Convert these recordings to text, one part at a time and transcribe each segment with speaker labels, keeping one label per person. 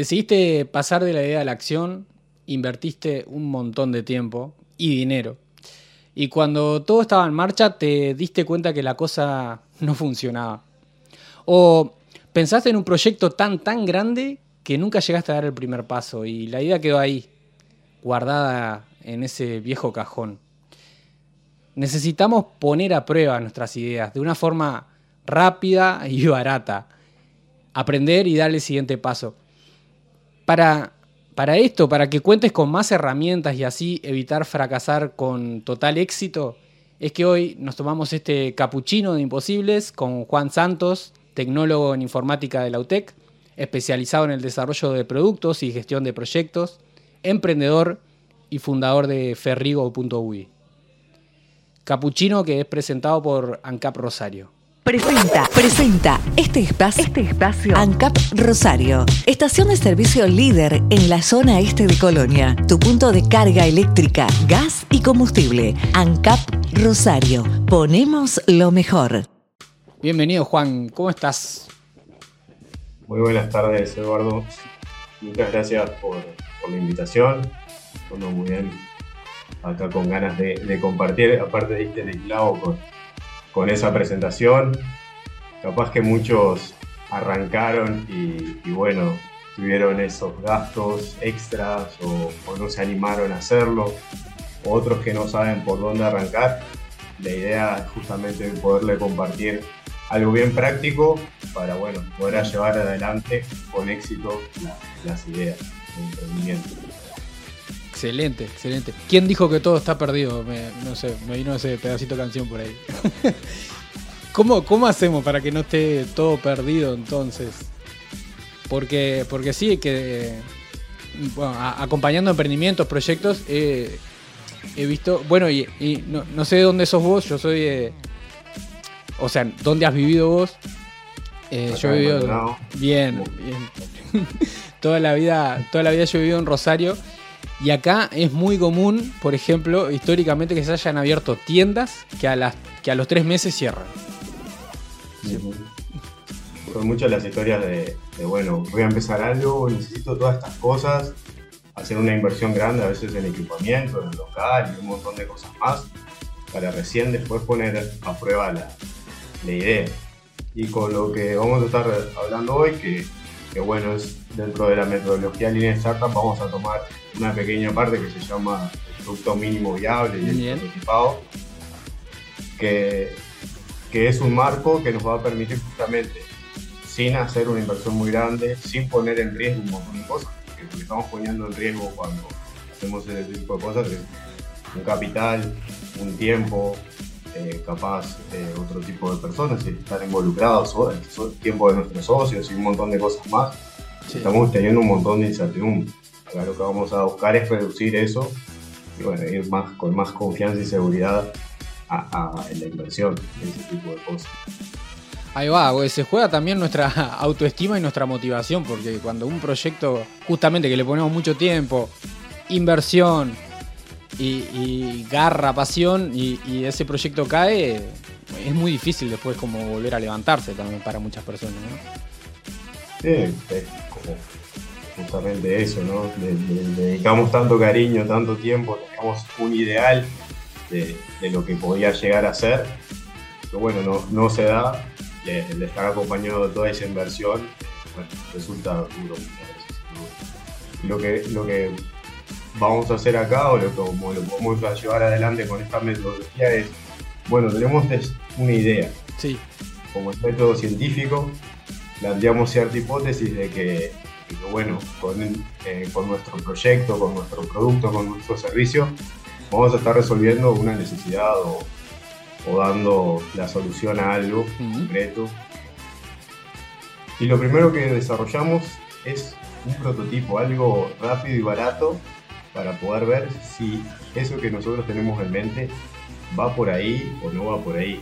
Speaker 1: Decidiste pasar de la idea a la acción, invertiste un montón de tiempo y dinero. Y cuando todo estaba en marcha te diste cuenta que la cosa no funcionaba. O pensaste en un proyecto tan, tan grande que nunca llegaste a dar el primer paso y la idea quedó ahí, guardada en ese viejo cajón. Necesitamos poner a prueba nuestras ideas de una forma rápida y barata. Aprender y darle el siguiente paso. Para, esto, para que cuentes con más herramientas y así evitar fracasar con total éxito, es que hoy nos tomamos este capuchino de imposibles con Juan Santos, tecnólogo en informática de la UTEC, especializado en el desarrollo de productos y gestión de proyectos, emprendedor y fundador de ferrigo.ui. Capuchino que es presentado por ANCAP Rosario.
Speaker 2: Presenta, presenta este espacio, este espacio ANCAP Rosario, estación de servicio líder en la zona este de Colonia, tu punto de carga eléctrica, gas y combustible. ANCAP Rosario, ponemos lo mejor.
Speaker 1: Bienvenido Juan, ¿cómo estás?
Speaker 3: Muy buenas tardes Eduardo, muchas gracias por, la invitación, Estoy muy bien acá con ganas de, compartir, aparte diste el clavo con con esa presentación. Capaz que muchos arrancaron y, bueno, tuvieron esos gastos extras o, no se animaron a hacerlo. Otros que no saben por dónde arrancar. La idea es justamente poderle compartir algo bien práctico para bueno, poder llevar adelante con éxito las ideas de emprendimiento.
Speaker 1: Excelente, excelente. ¿Quién dijo que todo está perdido? no sé, me vino ese pedacito de canción por ahí. ¿Cómo, ¿Cómo hacemos para que no esté todo perdido entonces? Porque, porque sí, que bueno, acompañando emprendimientos, proyectos, he visto, bueno, y, no, sé de dónde sos vos, yo soy de, o sea, ¿dónde has vivido vos? Eh, yo he vivido bien, bien. toda la vida, toda la vida yo he vivido en Rosario y acá es muy común, por ejemplo, históricamente que se hayan abierto tiendas que a, las, que a los tres meses cierran.
Speaker 3: Son muchas las historias de, bueno, voy a empezar algo, necesito todas estas cosas, hacer una inversión grande, a veces en equipamiento, en local y un montón de cosas más, para recién después poner a prueba la, idea. Y con lo que vamos a estar hablando hoy, que que bueno, es dentro de la metodología Lean Startup vamos a tomar una pequeña parte que se llama el producto mínimo viable y el que, que es un marco que nos va a permitir justamente, sin hacer una inversión muy grande, sin poner en riesgo un montón de cosas, porque lo que estamos poniendo en riesgo cuando hacemos ese tipo de cosas es un capital, un tiempo, eh, capaz eh, otro tipo de personas y están involucrados, el tiempo de nuestros socios y un montón de cosas más. Estamos teniendo un montón de incertidumbre. Acá lo que vamos a buscar es reducir eso y bueno, ir más, con más confianza y seguridad a, en la inversión en ese tipo de cosas.
Speaker 1: Ahí va, se juega también nuestra autoestima y nuestra motivación, porque cuando un proyecto, justamente que le ponemos mucho tiempo, inversión, y, garra, pasión y, ese proyecto cae, es muy difícil después como volver a levantarse también para muchas personas, ¿no?
Speaker 3: Sí, es como justamente eso, ¿no? Le, dedicamos tanto cariño, tanto tiempo, teníamos un ideal de, lo que podía llegar a ser, pero bueno, no, no se da, y el estar acompañado de toda esa inversión, bueno, resulta duro Lo que, lo que vamos a hacer acá o lo, como lo podemos llevar adelante con esta metodología es, bueno, tenemos una idea.
Speaker 1: Sí.
Speaker 3: Como método científico, planteamos cierta hipótesis de que, bueno, eh, con, nuestro proyecto, con nuestro producto, con nuestro servicio, vamos a estar resolviendo una necesidad o, dando la solución a algo concreto. Y lo primero que desarrollamos es un prototipo, algo rápido y barato para poder ver si eso que nosotros tenemos en mente va por ahí o no va por ahí.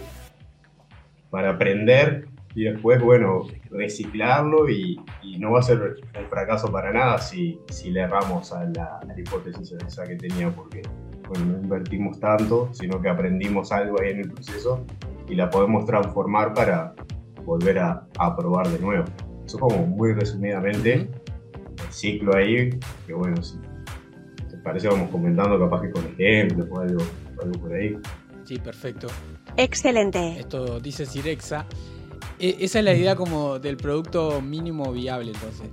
Speaker 3: Para aprender y después, bueno, reciclarlo y, no va a ser un fracaso para nada si, si le erramos a la, hipótesis esa que tenía, porque bueno, no invertimos tanto, sino que aprendimos algo ahí en el proceso y la podemos transformar para volver a, a probar de nuevo. Eso como muy resumidamente ciclo ahí, que bueno, si te parece vamos comentando capaz que con ejemplos o algo, algo por ahí.
Speaker 1: Sí, perfecto.
Speaker 4: Excelente.
Speaker 1: Esto dice Cirexa. E- esa es la idea como del producto mínimo viable, entonces.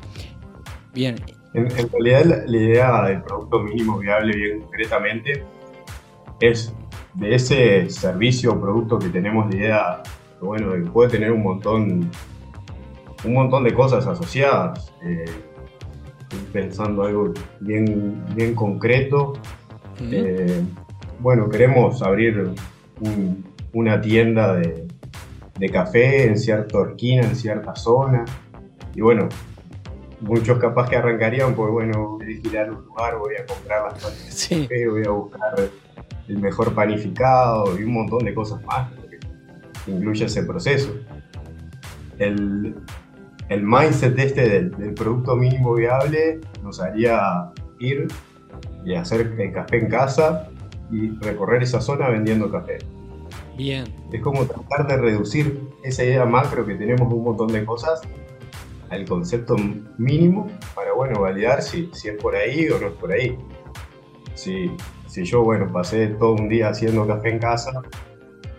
Speaker 1: Bien.
Speaker 3: En, en realidad la, la idea del producto mínimo viable bien concretamente es de ese servicio o producto que tenemos la idea, bueno, que puede tener un montón, un montón de cosas asociadas. Eh, pensando algo bien, bien concreto. Eh, bueno, queremos abrir un- una tienda de, de café en cierta esquina, en cierta zona. Y bueno, muchos capaz que arrancarían, pues bueno, voy a girar un lugar, voy a comprar las de
Speaker 1: Sí.
Speaker 3: café, voy a buscar el mejor panificado y un montón de cosas más que incluye ese proceso. El, el mindset este del, del producto mínimo viable nos haría ir y hacer el café en casa y recorrer esa zona vendiendo café.
Speaker 1: Bien.
Speaker 3: Es como tratar de reducir esa idea macro que tenemos un montón de cosas al concepto mínimo para, bueno, validar si, si es por ahí o no es por ahí. Si, si yo, bueno, pasé todo un día haciendo café en casa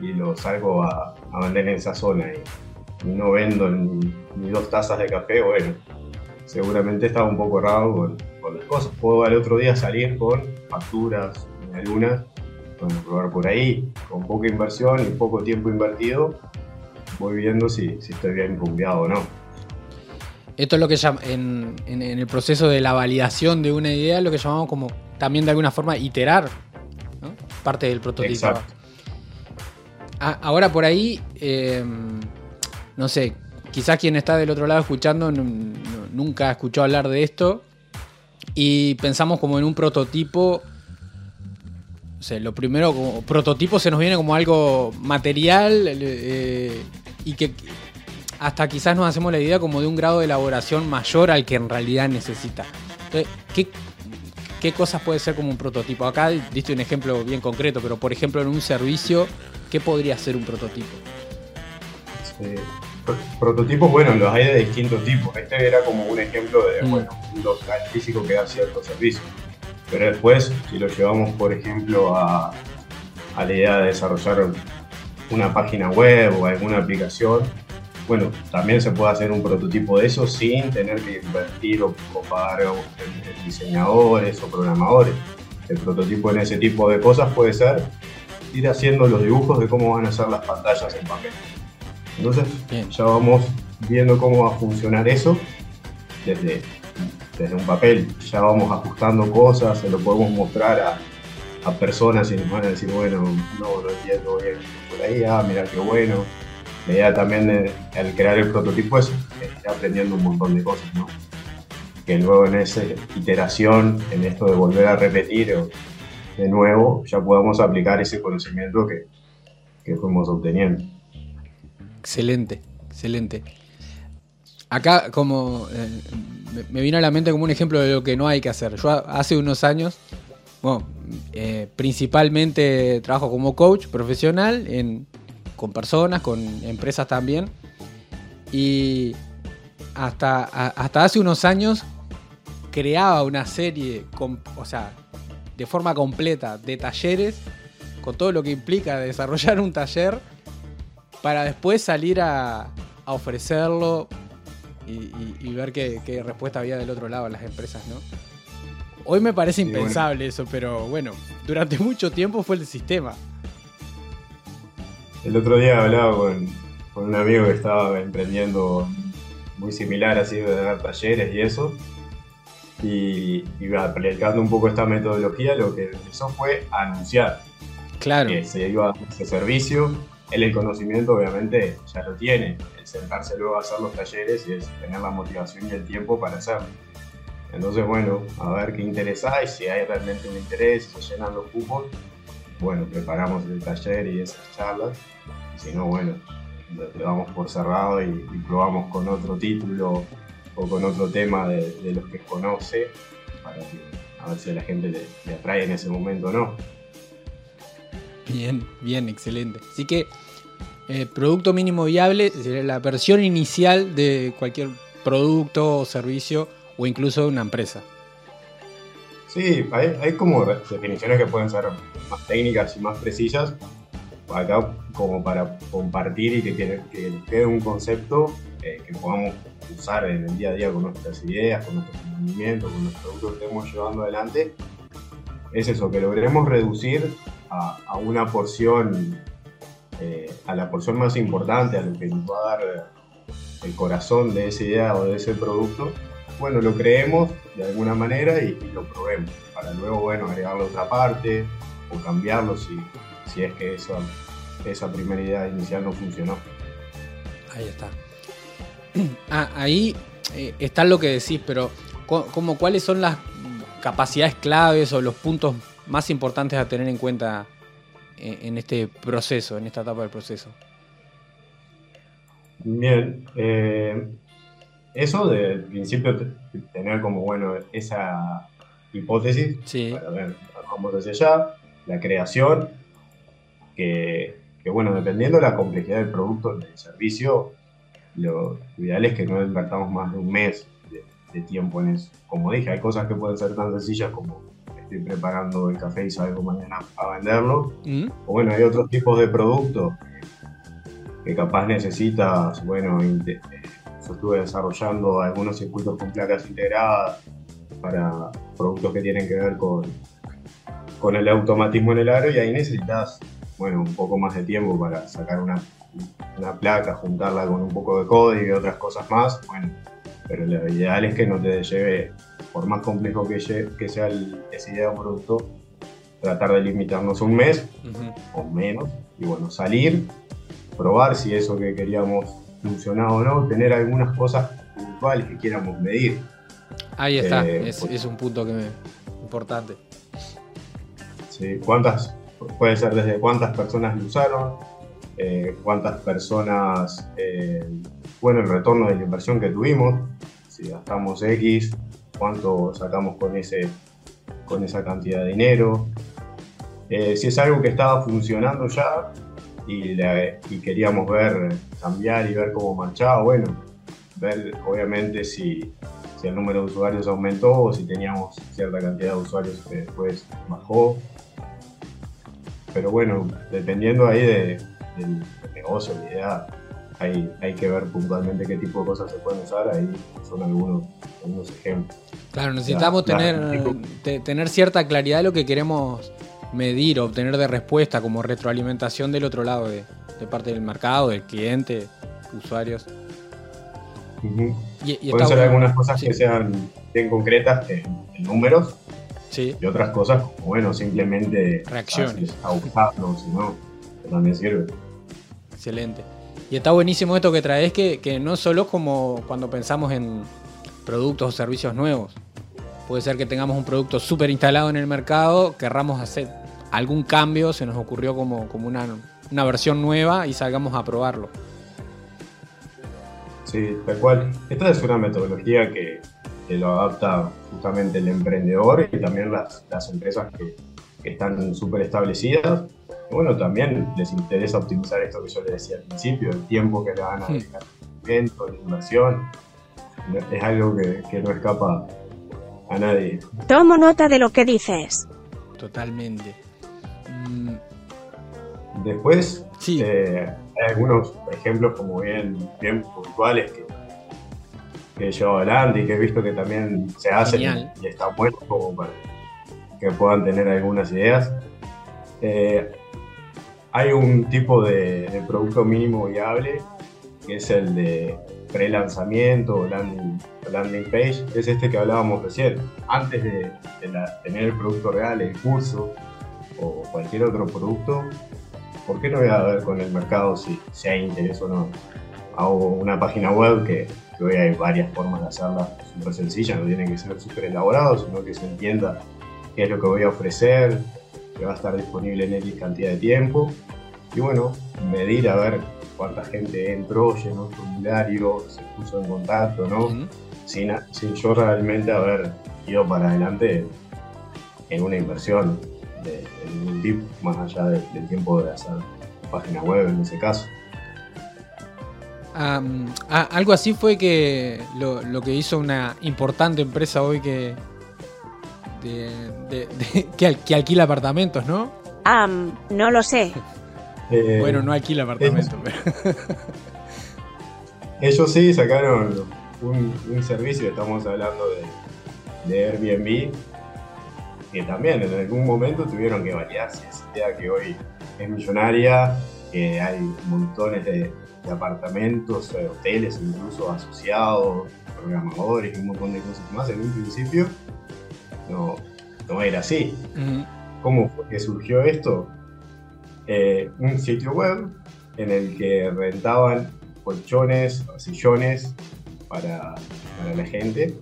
Speaker 3: y lo salgo a, a vender en esa zona y, y no vendo ni, ni dos tazas de café, bueno, seguramente estaba un poco errado con, con las cosas. Puedo al otro día salir con facturas, algunas, bueno, probar por ahí, con poca inversión y poco tiempo invertido, voy viendo si, si estoy bien pumpeado o no.
Speaker 1: Esto es lo que en, en- en el proceso de la validación de una idea, lo que llamamos como también de alguna forma iterar, ¿no? Parte del prototipo.
Speaker 3: Exacto.
Speaker 1: A- ahora por ahí, eh, no sé, quizás quien está del otro lado escuchando nu- nu- nunca escuchó hablar de esto y pensamos como en un prototipo. O sea, lo primero, como prototipo se nos viene como algo material eh, y que hasta quizás nos hacemos la idea como de un grado de elaboración mayor al que en realidad necesita. Entonces, ¿qué, qué cosas puede ser como un prototipo? Acá diste un ejemplo bien concreto, pero por ejemplo en un servicio, ¿qué podría ser un prototipo?
Speaker 3: Eh, pro- prototipos, bueno, los hay de distintos tipos. Este era como un ejemplo de
Speaker 1: Mm.
Speaker 3: bueno, un local físico que da ciertos servicios. Pero después, si lo llevamos, por ejemplo, a, a la idea de desarrollar una página web o alguna aplicación, bueno, también se puede hacer un prototipo de eso sin tener que invertir o, o pagar a diseñadores o programadores. El prototipo en ese tipo de cosas puede ser ir haciendo los dibujos de cómo van a ser las pantallas en papel. Entonces,
Speaker 1: Bien.
Speaker 3: ya vamos viendo cómo va a funcionar eso desde, desde un papel. Ya vamos ajustando cosas, se lo podemos mostrar a, a personas y nos van a decir, bueno, no, no entiendo bien por ahí, ah, mira qué bueno. La idea también al crear el prototipo es aprendiendo un montón de cosas, ¿no? Que luego en esa iteración, en esto de volver a repetir de nuevo, ya podamos aplicar ese conocimiento que, que fuimos obteniendo.
Speaker 1: Excelente, excelente. Acá como eh, me- vino a la mente como un ejemplo de lo que no hay que hacer. Yo hace unos años, bueno, eh, principalmente trabajo como coach profesional en, con personas, con empresas también. Y hasta, hasta hace unos años creaba una serie, com- o sea, de forma completa de talleres, con todo lo que implica desarrollar un taller para después salir a, a ofrecerlo y, y- y ver qué, qué respuesta había del otro lado en las empresas, ¿no? Hoy me parece
Speaker 3: Sí, bueno.
Speaker 1: impensable eso, pero bueno, durante mucho tiempo fue el sistema.
Speaker 3: El otro día hablaba con, con un amigo que estaba emprendiendo muy similar, así de dar talleres y eso. Y aplicando un poco esta metodología, lo que empezó fue a anunciar
Speaker 1: Claro,
Speaker 3: que se iba a dar ese servicio. Él el conocimiento obviamente ya lo tiene, el sentarse luego a hacer los talleres y es tener la motivación y el tiempo para hacerlo. Entonces, bueno, a ver qué interés hay, si hay realmente un interés, se llenan los cupos, bueno, preparamos el taller y esas charlas. Y si no, bueno, lo, damos por cerrado y, y probamos con otro título o con otro tema de, los que conoce para ver si a la gente le atrae en ese momento o no.
Speaker 1: bien, bien, excelente. Así que eh, producto mínimo viable sería la versión inicial de cualquier producto o servicio o incluso de una empresa.
Speaker 3: Sí, hay, como definiciones que pueden ser más técnicas y más precisas, acá como para compartir y que, que, quede un concepto eh, que podamos usar en el día a día con nuestras ideas, con nuestros movimientos, con los productos que estemos llevando adelante, es eso, que logremos reducir a, una porción, eh, a la porción más importante, a lo que nos va a dar el corazón de esa idea o de ese producto, bueno, lo creemos de alguna manera y, lo probemos, para luego, bueno, agregarle otra parte o cambiarlo si, si es que esa, esa primera idea inicial no funcionó.
Speaker 1: Ahí está. Ah, ahí eh, está lo que decís, pero como, ¿cuáles son las capacidades claves o los puntos más importantes a tener en cuenta eh, en, este proceso, en esta etapa del proceso?
Speaker 3: Bien, eh, eso de principio tener como bueno esa hipótesis para ver, vamos hacia allá, la creación, que, bueno, dependiendo de la complejidad del producto, del servicio, lo ideal es que no invertamos más de un mes de, tiempo en eso. Como dije, hay cosas que pueden ser tan sencillas como estoy preparando el café y salgo mañana a venderlo. Mm. O bueno, hay otros tipos de productos que capaz necesitas, bueno, eh, yo estuve desarrollando algunos circuitos con placas integradas para productos que tienen que ver con, con el automatismo en el aro y ahí necesitas, bueno, un poco más de tiempo para sacar una una placa, juntarla con un poco de código y otras cosas más, bueno, pero lo ideal es que no te lleve, por más complejo que, que sea el, esa idea de producto, tratar de limitarnos un mes o menos, y bueno, salir, probar si eso que queríamos funcionaba o no, tener algunas cosas puntuales que quieramos medir.
Speaker 1: Ahí está, eh, es, es, un punto que me, importante.
Speaker 3: Sí, ¿cuántas? Puede ser desde cuántas personas lo usaron, eh, cuántas personas, eh, bueno, el retorno de la inversión que tuvimos, si gastamos X, cuánto sacamos con, ese, con esa cantidad de dinero, eh, si es algo que estaba funcionando ya y, y, queríamos ver, cambiar y ver cómo marchaba, bueno, ver obviamente si, si el número de usuarios aumentó o si teníamos cierta cantidad de usuarios que después bajó. Pero bueno, dependiendo ahí de, del negocio, la idea, hay, hay que ver puntualmente qué tipo de cosas se pueden usar, ahí son algunos, algunos ejemplos.
Speaker 1: Claro, necesitamos tener, tener cierta claridad de lo que queremos medir, obtener de respuesta como retroalimentación del otro lado, de, parte del mercado, del cliente, usuarios.
Speaker 3: Pueden ser algunas cosas que sean bien concretas en, números sí. y otras cosas como, bueno, simplemente
Speaker 1: reacciones.
Speaker 3: si no, también sirve.
Speaker 1: Excelente. Y está buenísimo esto que traes, que, que no solo como cuando pensamos en productos o servicios nuevos. Puede ser que tengamos un producto súper instalado en el mercado, querramos hacer algún cambio, se nos ocurrió como, como una, una versión nueva y salgamos a probarlo.
Speaker 3: Sí, tal cual. Esta es una metodología que, que lo adapta justamente el emprendedor y también las, las empresas que, que están súper establecidas bueno, también les interesa optimizar esto que yo les decía al principio, el tiempo que le van a dedicar al la inversión. Es algo que, no escapa a nadie.
Speaker 4: Tomo nota de lo que dices.
Speaker 1: Totalmente. Mm.
Speaker 3: Después, eh, hay algunos ejemplos como bien, bien puntuales que, que he llevado adelante y que he visto que también se hacen y está bueno como para que puedan tener algunas ideas. Eh, hay un tipo de, producto mínimo viable que es el de pre-lanzamiento o landing, page, es este que hablábamos recién. Antes de, tener el producto real, el curso o cualquier otro producto, ¿por qué no voy a ver con el mercado si, si hay interés o no? Hago una página web que, que hoy hay varias formas de hacerla súper sencilla, no tiene que ser súper elaborado, sino que se entienda qué es lo que voy a ofrecer, que va a estar disponible en X cantidad de tiempo. Y bueno, medir a ver cuánta gente entró, llenó el formulario, se puso en contacto, ¿no? sin, sin, yo realmente haber ido para adelante en una inversión de, ningún tipo, más allá del tiempo de hacer página web en ese caso.
Speaker 1: Ah, algo así fue que lo, lo que hizo una importante empresa hoy que de- de- de- que, al- que alquila apartamentos, ¿no?
Speaker 4: Am, no lo sé.
Speaker 3: Eh,
Speaker 1: bueno, no alquila apartamentos, pero
Speaker 3: Ellos sí sacaron un, un servicio, estamos hablando de, de Airbnb, que también en algún momento tuvieron que validar si esa idea que hoy es millonaria, que hay montones de, de apartamentos, eh, hoteles incluso asociados, programadores y un montón de cosas más en un principio, no, no era así. ¿Cómo fue que surgió esto? Eh, un sitio web en el que rentaban colchones sillones para, para la gente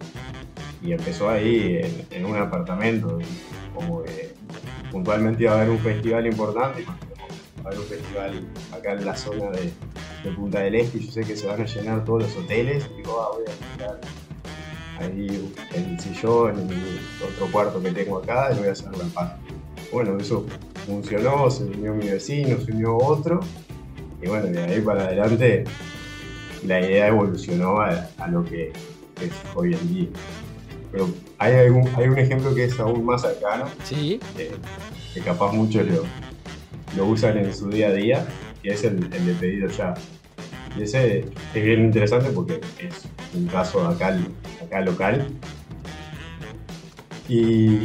Speaker 3: y empezó ahí en, en un apartamento y como que puntualmente iba a haber un festival importante va a haber un festival acá en la zona de, de Punta del Este y yo sé que se van a llenar todos los hoteles y digo, ah, voy a quitar ahí el sillón en el otro cuarto que tengo acá y voy a hacer la paz. Bueno, eso funcionó, se unió mi vecino, se unió otro y bueno, de ahí para adelante la idea evolucionó a, a lo que es hoy en día. Pero hay, algún, hay un ejemplo que es aún más cercano,
Speaker 1: Sí.
Speaker 3: que, que capaz muchos lo, lo usan en su día a día, y es el, el de pedido ya. Y ese es bien interesante porque es un caso acá, acá local. Y,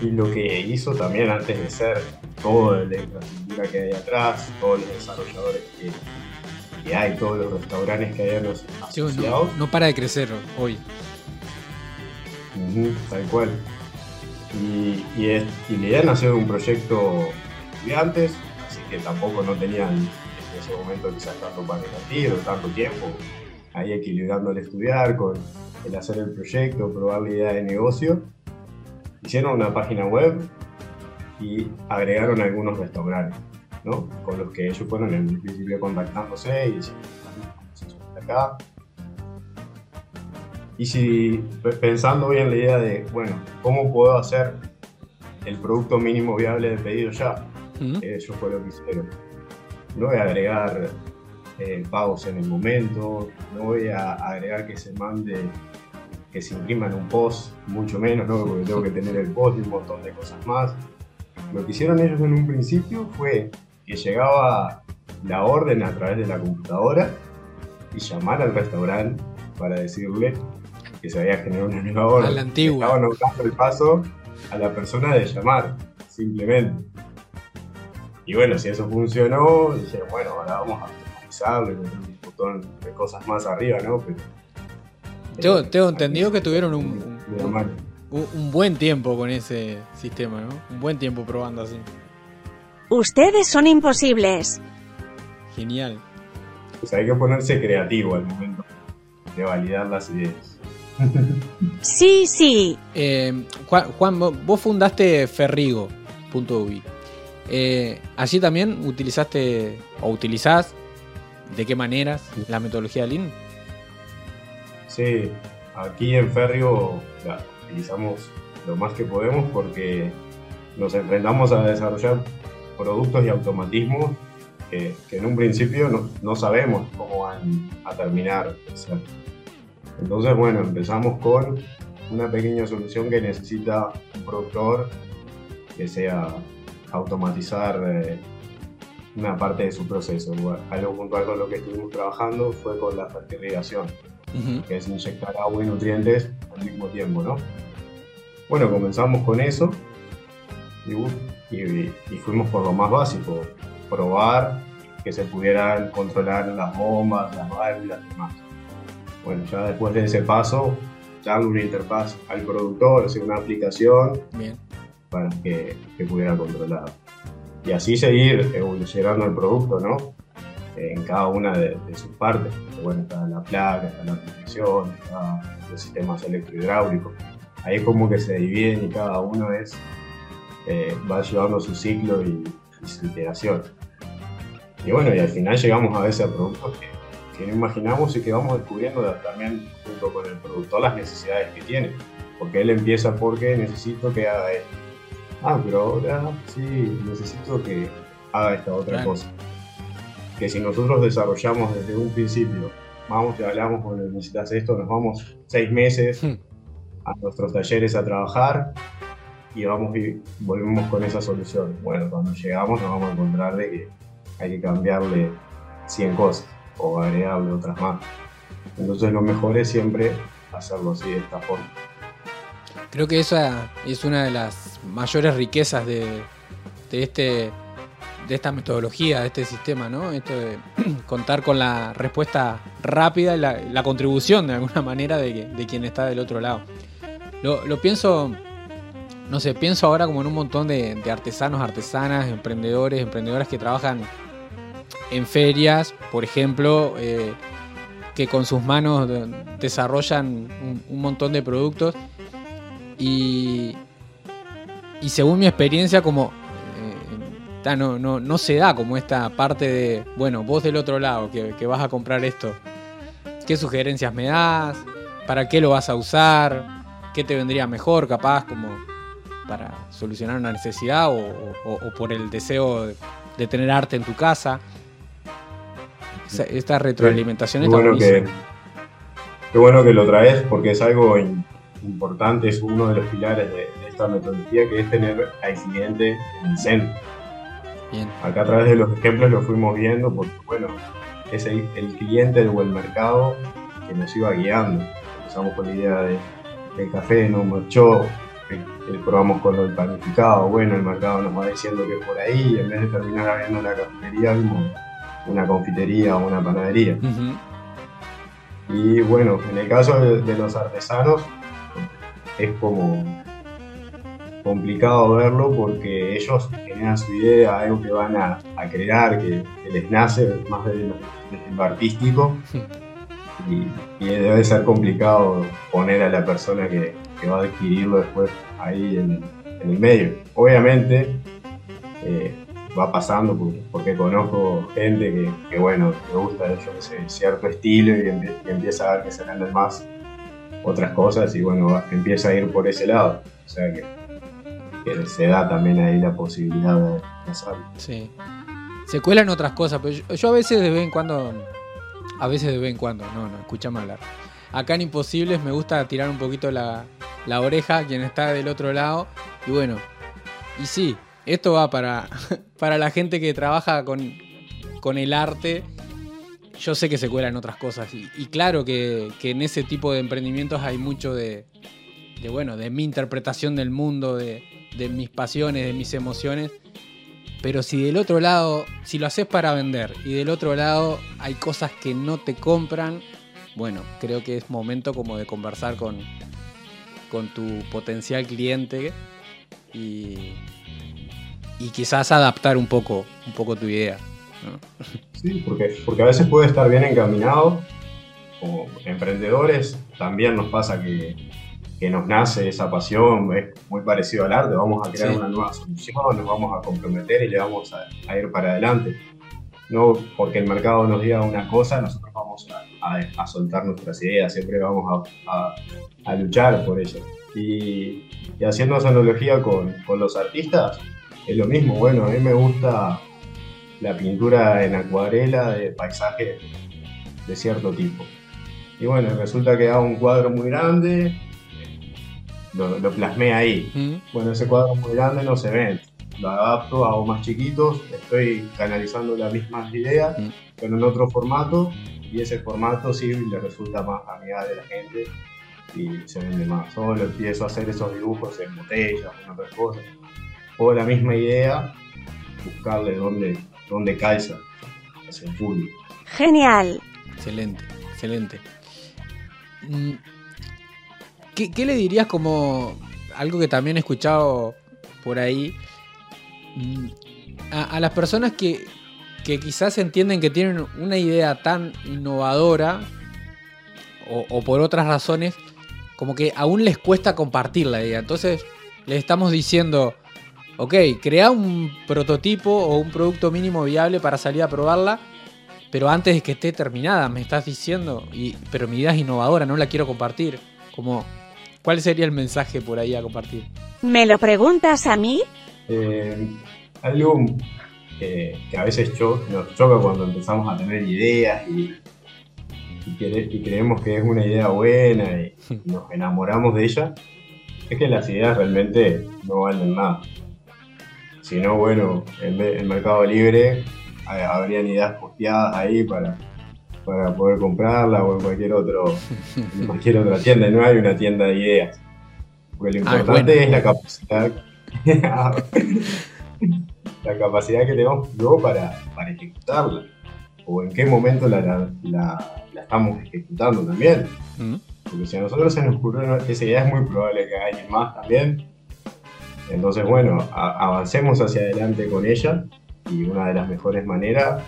Speaker 3: y lo que hizo también antes de ser toda la infraestructura que hay atrás, todos los desarrolladores que, que hay, todos los restaurantes que hay en los asociados,
Speaker 1: no, no para de crecer hoy.
Speaker 3: Tal cual. Y, y, es- y la idea nació de un proyecto de estudiantes, así que tampoco no tenían en ese momento quizás tanto para invertir o tanto tiempo, ahí equilibrando el estudiar con el hacer el proyecto, probar la idea de negocio. Hicieron una página web y agregaron algunos restaurantes, ¿no? Con los que ellos fueron en principio contactándose y diciendo, "Vamos a hacer acá, y si pe- pensando hoy en la idea de, bueno, ¿cómo puedo hacer el producto mínimo viable de pedido ya? Eso fue lo que hicieron. No voy a agregar eh, pagos en el momento, no voy a agregar que se mande, que se impriman un post, mucho menos, ¿no? porque tengo que tener el post y un montón de cosas más. Lo que hicieron ellos en un principio fue que llegaba la orden a través de la computadora y llamar al restaurante para decirle que se había generado una nueva orden.
Speaker 1: A la antigua.
Speaker 3: Estaban dando el paso a la persona de llamar, simplemente. Y bueno, si eso funcionó, dije, bueno, ahora vamos a un botón de cosas más arriba, ¿no? Pero,
Speaker 1: Tengo,
Speaker 3: eh,
Speaker 1: tengo entendido que tuvieron un, un,
Speaker 3: mano.
Speaker 1: un- un buen tiempo con ese sistema, ¿no? Un buen tiempo probando así.
Speaker 4: Ustedes son imposibles.
Speaker 1: Genial.
Speaker 3: Sea, hay que ponerse creativo al momento de validar las ideas.
Speaker 4: Sí, sí.
Speaker 1: Eh, Juan, Juan, vo- vos fundaste Ferrigo.uy. Eh, ¿Allí también utilizaste o utilizás de qué maneras la metodología Lean?
Speaker 3: Sí, aquí en Ferrio la utilizamos lo más que podemos porque nos enfrentamos a desarrollar productos y automatismos que, en un principio no, no sabemos cómo van a terminar. Entonces, bueno, empezamos con una pequeña solución que necesita un productor que sea automatizar eh, una parte de su proceso. Algo puntual con lo que estuvimos trabajando fue con la fertilización
Speaker 1: Ujú.
Speaker 3: que es inyectar agua y nutrientes al mismo tiempo, ¿no? Bueno, comenzamos con eso y, bu- y- y fuimos por lo más básico, probar que se pudieran controlar las bombas, las válvulas y demás. Bueno, ya después de ese paso, darle una interfaz al productor, hacer una aplicación
Speaker 1: Bien.
Speaker 3: para que, que pudiera controlar. Y así seguir evolucionando el producto, ¿no? En cada una de, de sus partes. Porque, Bueno, está la placa, está la aplicación, está los sistemas electrohidráulicos. Ahí es como que se dividen y cada uno es, eh, va llevando su ciclo y, y su iteración. Y bueno, y al final llegamos a veces a productos que, que no imaginamos y que vamos descubriendo también junto con el productor las necesidades que tiene. Porque él empieza porque necesito que haga esto. Ah, pero ahora sí, necesito que haga esta otra
Speaker 1: Claro.
Speaker 3: cosa. Que si nosotros desarrollamos desde un principio vamos y hablamos, bueno, necesitas esto, nos vamos seis meses hmm. a nuestros talleres a trabajar y vamos y volvemos con esa solución. Bueno, cuando llegamos nos vamos a encontrar de que hay que cambiarle 100 cosas o agregarle otras más. Entonces lo mejor es siempre hacerlo así, de esta forma.
Speaker 1: Creo que esa es una de las mayores riquezas de, este de esta metodología, de este sistema, ¿no? Esto de contar con la respuesta rápida y la, contribución de alguna manera de, quien está del otro lado. Lo, pienso, no sé, pienso ahora como en un montón de, artesanos, artesanas, emprendedores, emprendedoras que trabajan en ferias, por ejemplo, eh, que con sus manos desarrollan un, montón de productos y, y según mi experiencia como eh, no, no, no, se da como esta parte de, bueno, vos del otro lado que, que, vas a comprar esto, ¿qué sugerencias me das? ¿Para qué lo vas a usar? ¿Qué te vendría mejor capaz como para solucionar una necesidad o, o por el deseo de tener arte en tu casa? esta retroalimentación está
Speaker 3: bueno que, Qué bueno que lo traes porque es algo importante, es uno de los pilares de, esta metodología que es tener al cliente en el centro. Acá a través de los ejemplos lo fuimos viendo porque, bueno, es el, cliente o el mercado que nos iba guiando. Empezamos con la idea de, del café no marchó, probamos con el panificado, bueno, el mercado nos va diciendo que por ahí, en vez de terminar abriendo la cafetería, vimos una confitería o una panadería. Y bueno, en el caso de, los artesanos es como complicado verlo porque ellos generan su idea, algo que van a, crear, que, les nace más desde lo, artístico. Y, debe ser complicado poner a la persona que, va a adquirirlo después ahí en, el medio. Obviamente, eh, va pasando porque, conozco gente que, bueno, le gusta cierto estilo y, empieza a ver que se venden más otras cosas y bueno, empieza a ir por ese lado. O sea que, se da también ahí la posibilidad de hacerlo.
Speaker 1: Sí. Se cuelan otras cosas, pero yo, a veces de vez en cuando, a veces de vez en cuando, no, no, escúchame hablar. Acá en Imposibles me gusta tirar un poquito la, la oreja quien está del otro lado y bueno, y sí, esto va para, para la gente que trabaja con, con el arte. Yo sé que se cuelan otras cosas. Y, claro que, en ese tipo de emprendimientos hay mucho de, bueno, de mi interpretación del mundo, de, mis pasiones, de mis emociones. Pero si del otro lado, si lo haces para vender y del otro lado hay cosas que no te compran, bueno, creo que es momento como de conversar con, con tu potencial cliente y, y quizás adaptar un poco, un poco tu idea.
Speaker 3: Sí, porque, porque a veces puede estar bien encaminado. Como emprendedores también nos pasa que, que nos nace esa pasión, es muy parecido al arte, vamos a crear una nueva solución, nos vamos a comprometer y le vamos a, ir para adelante. No porque el mercado nos diga una cosa, nosotros vamos a, a, soltar nuestras ideas, siempre vamos a, luchar por ello. Y, y haciendo esa analogía con, con los artistas, es lo mismo, bueno, a mí me gusta la pintura en acuarela de paisaje de cierto tipo. Y bueno, resulta que hago un cuadro muy grande, lo, plasmé ahí. Bueno, ese cuadro muy grande no se ve, lo adapto, hago más chiquitos, estoy canalizando las mismas ideas, pero en otro formato, y ese formato sí le resulta más amigable a la gente y se vende más. Solo empiezo a hacer esos dibujos en botellas, en otras cosas o la misma idea, buscarle dónde, dónde calza hacia el público.
Speaker 4: Genial.
Speaker 1: Excelente, excelente. Mm, ¿Qué, le dirías como algo que también he escuchado por ahí? Mm, a, las personas que, que, quizás entienden que tienen una idea tan innovadora o, o, por otras razones, como que aún les cuesta compartir la idea. Entonces, les estamos diciendo, ok, crea un prototipo o un producto mínimo viable para salir a probarla, pero antes de que esté terminada, me estás diciendo, y, pero mi idea es innovadora, no la quiero compartir. Como, ¿Cuál sería el mensaje por ahí a compartir?
Speaker 4: ¿Me lo preguntas a mí?
Speaker 3: Eh, algo que a veces nos choca cuando empezamos a tener ideas y, y, creemos que es una idea buena y, nos enamoramos de ella, es que las ideas realmente no valen nada. Si no, bueno, en, el Mercado Libre habrían ideas posteadas ahí para, para poder comprarla o en cualquier, otro, en cualquier otra tienda. No hay una tienda de ideas. Porque lo ah, importante es la capacidad. la capacidad que tenemos luego para, para ejecutarla. O en qué momento la, estamos ejecutando también. Mm. Porque si a nosotros se nos ocurrió esa idea, es muy probable que alguien más también. Entonces, bueno, avancemos hacia adelante con ella. Y una de las mejores maneras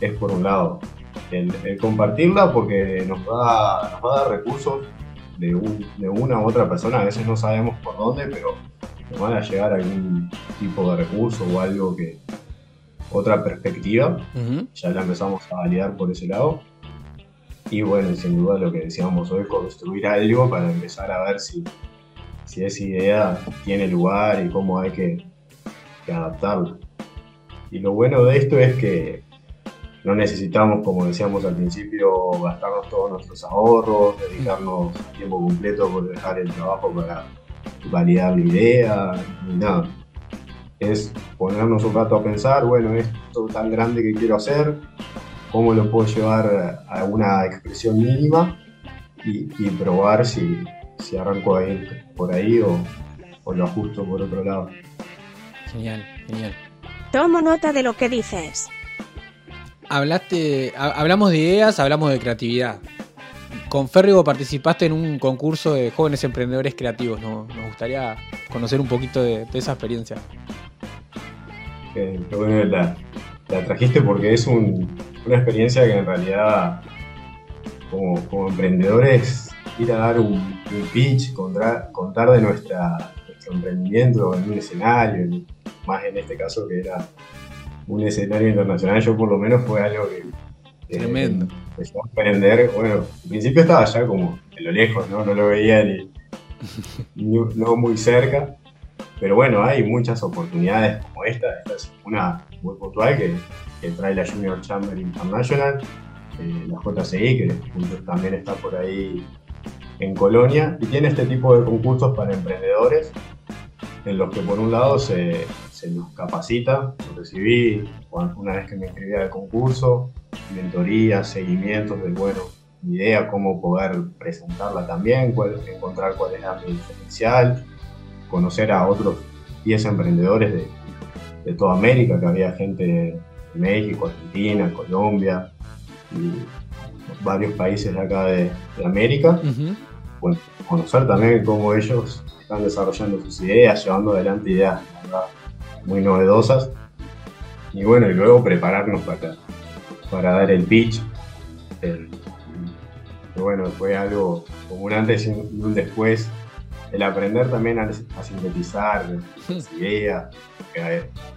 Speaker 3: es, por un lado, el, compartirla porque nos va, nos va a dar recursos de, de, una u otra persona. A veces no sabemos por dónde, pero nos van a llegar algún tipo de recurso o algo que. otra perspectiva. Ya la empezamos a validar por ese lado. Y bueno, sin duda lo que decíamos hoy, construir algo para empezar a ver si, si esa idea tiene lugar y cómo hay que, que adaptarla. Y lo bueno de esto es que no necesitamos, como decíamos al principio, gastarnos todos nuestros ahorros, dedicarnos tiempo completo por dejar el trabajo para validar la idea, ni nada. Es ponernos un rato a pensar, bueno, esto tan grande que quiero hacer, cómo lo puedo llevar a una expresión mínima y, probar si, si, arranco ahí, por ahí o, o lo ajusto por otro lado.
Speaker 1: Genial, genial.
Speaker 4: Tomo nota de lo que dices.
Speaker 1: Hablaste, hablamos de ideas, hablamos de creatividad. Con Férrigo participaste en un concurso de jóvenes emprendedores creativos. ¿no? Nos gustaría conocer un poquito de, esa experiencia.
Speaker 3: Qué, bueno, la, la, trajiste porque es una experiencia que en realidad, como, emprendedores, ir a dar un, pitch, contar, contar de nuestra, nuestro emprendimiento en un escenario, más en este caso que era un escenario internacional, yo por lo menos fue algo que...
Speaker 1: Tremendo.
Speaker 3: empezó a aprender, bueno, al principio estaba ya como en lo lejos, ¿no? No lo veía ni, no muy cerca, pero bueno, hay muchas oportunidades como esta, esta es una muy puntual que, trae la Junior Chamber International, eh, la JCI, que también está por ahí en Colonia, y tiene este tipo de concursos para emprendedores, en los que por un lado se, se nos capacita, lo recibí una vez que me inscribí al concurso, mentoría, seguimientos de, bueno, idea, cómo poder presentarla también, cuál, encontrar cuál es la diferencial, conocer a otros 10 emprendedores de, de, toda América, que había gente de México, Argentina, Colombia y varios países de acá de, América. Bueno, conocer también cómo ellos están desarrollando sus ideas, llevando adelante ideas muy novedosas. Y bueno, y luego prepararnos para, para dar el pitch. bueno, fue algo como un antes y un después. El aprender también a, sintetizar las ideas.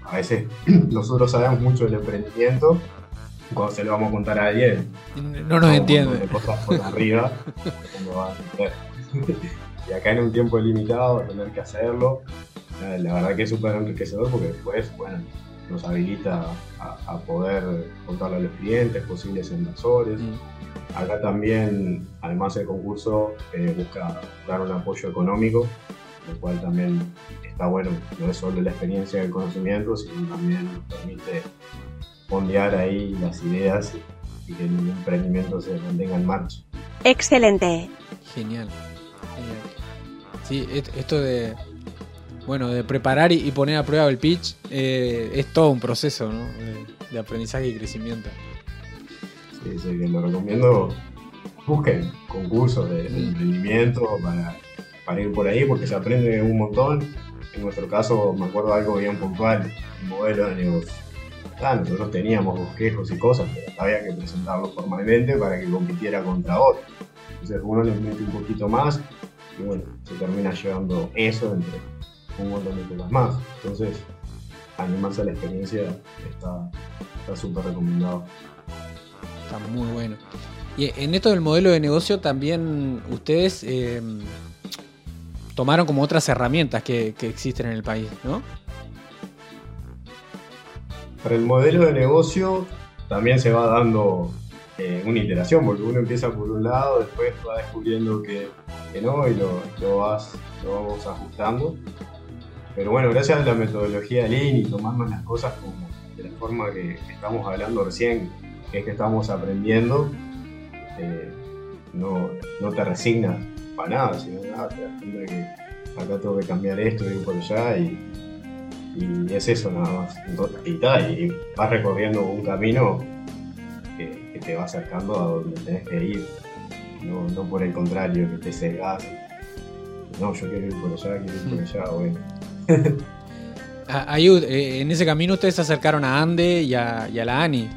Speaker 3: A, veces nosotros sabemos mucho del emprendimiento, cuando se lo vamos a contar a alguien,
Speaker 1: no nos entiende.
Speaker 3: cosas por arriba, y acá en un tiempo limitado, tener que hacerlo, la verdad que es súper enriquecedor porque después, bueno, nos habilita a, poder contarle a los clientes, posibles inversores. Mm. Acá también, además del concurso, eh, busca dar un apoyo económico, lo cual también está bueno, no es solo la experiencia del conocimiento, sino también nos permite fondear ahí las ideas y, que el emprendimiento se mantenga en marcha.
Speaker 4: Excelente.
Speaker 1: Genial. Genial. Sí, esto de bueno, de preparar y, poner a prueba el pitch eh, es todo un proceso ¿no? de, aprendizaje y crecimiento.
Speaker 3: Sí, sí, que lo recomiendo. Busquen concursos de, emprendimiento para, ir por ahí porque se aprende un montón. En nuestro caso, me acuerdo algo bien puntual, un modelo de negocio. Ah, nosotros teníamos bosquejos y cosas, pero había que presentarlos formalmente para que compitiera contra otros. Entonces uno le mete un poquito más y bueno, se termina llevando eso entre un montón de cosas más. Entonces, animarse a la experiencia está súper recomendado.
Speaker 1: Está muy bueno. Y en esto del modelo de negocio también ustedes em, tomaron como otras herramientas que, existen en el país, ¿no?
Speaker 3: Para el modelo de negocio también se va dando eh, una iteración, porque uno empieza por un lado, después va descubriendo que, no y lo, vas, vamos ajustando. Pero bueno, gracias a la metodología Lean y tomarnos las cosas como de la forma que estamos hablando recién, que es que estamos aprendiendo, eh, no, te resignas para nada, sino nada, te das cuenta que acá tengo que cambiar esto, ir por allá y, y es eso nada más. y, y vas recorriendo un camino que, te va acercando a donde tenés que ir, no, no por el contrario, que te cegas. No, yo quiero ir por allá, quiero ir por allá, bueno.
Speaker 1: Ayud, eh, en ese camino ustedes se acercaron a Ande y a, la Ani.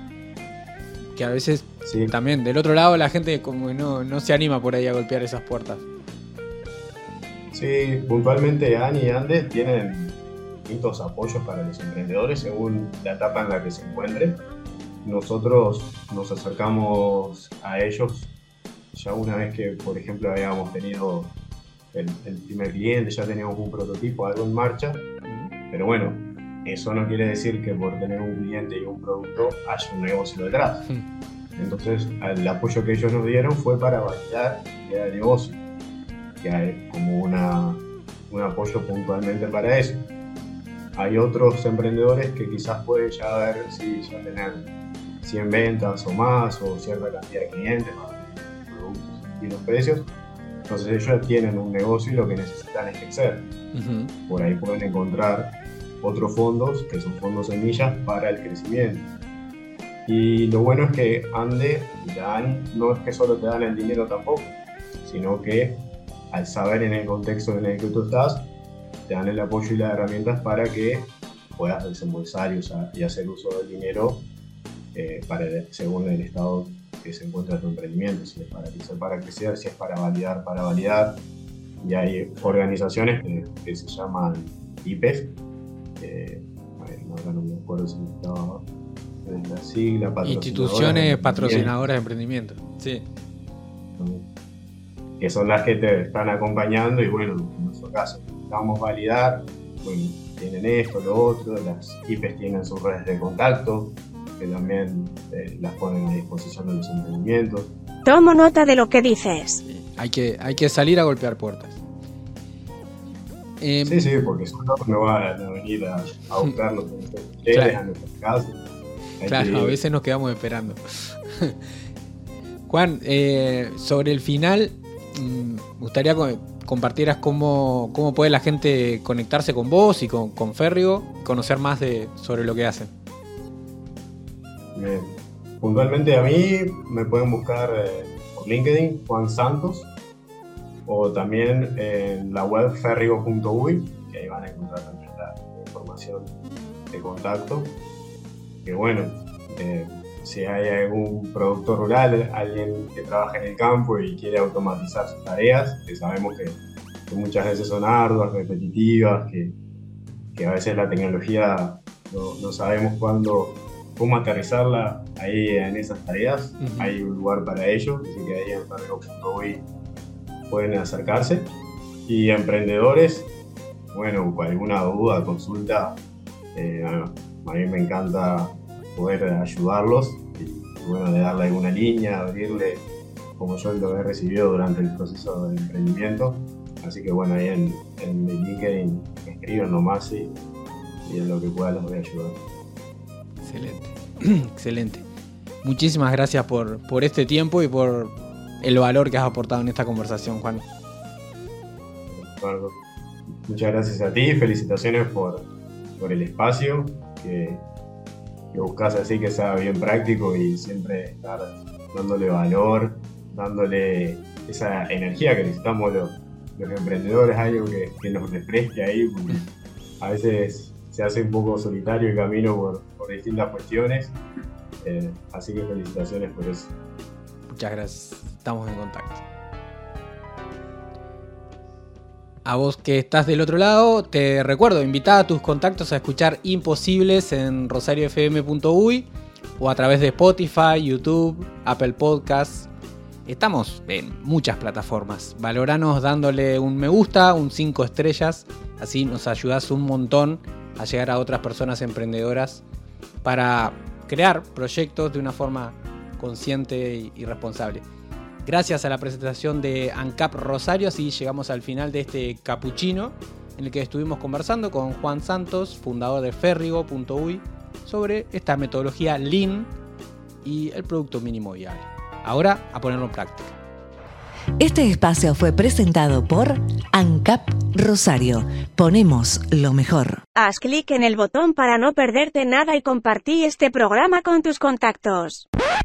Speaker 1: Que a veces también del otro lado la gente como no, no se anima por ahí a golpear esas puertas.
Speaker 3: Sí, puntualmente Ani y Ande tienen distintos apoyos para los emprendedores según la etapa en la que se encuentren. Nosotros nos acercamos a ellos ya una vez que, por ejemplo, habíamos tenido el, primer cliente, ya teníamos un prototipo, algo en marcha. Pero bueno, eso no quiere decir que por tener un cliente y un producto haya un negocio detrás. Entonces, el apoyo que ellos nos dieron fue para validar el negocio, que hay como una, un apoyo puntualmente para eso. Hay otros emprendedores que quizás pueden ya ver si ya tener 100 ventas o más, o cierta cantidad de clientes, productos y los precios, entonces ellos tienen un negocio y lo que necesitan es crecer. Por ahí pueden encontrar otros fondos, que son fondos semillas para el crecimiento. Y lo bueno es que Ande dan, no es que solo te dan el dinero tampoco, sino que al saber en el contexto en el que tú estás, te dan el apoyo y las herramientas para que puedas desembolsar y, hacer uso del dinero eh, para según el estado que se encuentra tu emprendimiento, si es para crecer, para crecer, si es para validar, para validar. Y hay organizaciones que, se llaman IPEF, que, ahora no me acuerdo si estaba en la sigla.
Speaker 1: Instituciones patrocinadoras de emprendimiento, sí.
Speaker 3: Que son las que te están acompañando y bueno, en nuestro caso, vamos a validar, bueno, tienen esto, lo otro, las IPES tienen sus redes de contacto, que también eh, las ponen a disposición de los emprendimientos.
Speaker 4: Tomo nota de lo que dices.
Speaker 1: hay, que, hay que salir a golpear puertas.
Speaker 3: Em, sí, sí, porque solo no van a venir a, a buscarnos claro. a nuestras casas.
Speaker 1: Claro, a veces nos quedamos esperando. Juan, eh, sobre el final, mm, me gustaría compartieras cómo, cómo puede la gente conectarse con vos y con, con Férrigo, conocer más de, sobre lo que hacen.
Speaker 3: Puntualmente a mí me pueden buscar eh, por LinkedIn, Juan Santos, o también en la web ferrigo.uy, que ahí van a encontrar también la información de contacto. Que bueno, eh, si hay algún productor rural, alguien que trabaja en el campo y quiere automatizar sus tareas, que sabemos que, muchas veces son arduas, repetitivas, que, a veces la tecnología no, no sabemos cuándo cómo aterrizarla ahí en esas tareas. Hay un lugar para ello, así que ahí en ferrego.uy pueden acercarse. Y emprendedores, bueno, con alguna duda, consulta, eh, a mí me encanta poder ayudarlos y bueno, de darle alguna línea, abrirle como yo lo he recibido durante el proceso de emprendimiento. Así que bueno, ahí en, en mi LinkedIn escriben nomás y, y en lo que pueda los voy a ayudar.
Speaker 1: Excelente, excelente. Muchísimas gracias por, por este tiempo y por el valor que has aportado en esta conversación, Juan.
Speaker 3: muchas gracias a ti, felicitaciones por, por el espacio que, que buscas así que sea bien práctico y siempre estar dándole valor, dándole esa energía que necesitamos los, los emprendedores, algo que, que nos refresque ahí, porque a veces se hace un poco solitario el camino por, por distintas cuestiones. Eh, así que felicitaciones por eso.
Speaker 1: Muchas gracias, estamos en contacto. A vos que estás del otro lado, te recuerdo, invita a tus contactos a escuchar Imposibles en rosariofm.uy o a través de Spotify, YouTube, Apple Podcasts. Estamos en muchas plataformas. Valoranos dándole un me gusta, un 5 estrellas, así nos ayudas un montón a llegar a otras personas emprendedoras para crear proyectos de una forma consciente y responsable. Gracias a la presentación de ANCAP Rosario, así llegamos al final de este capuchino en el que estuvimos conversando con Juan Santos, fundador de Ferrigo.uy, sobre esta metodología Lean y el producto mínimo viable. Ahora a ponerlo en práctica.
Speaker 2: Este espacio fue presentado por ANCAP Rosario. Ponemos lo mejor.
Speaker 4: Haz clic en el botón para no perderte nada y compartí este programa con tus contactos.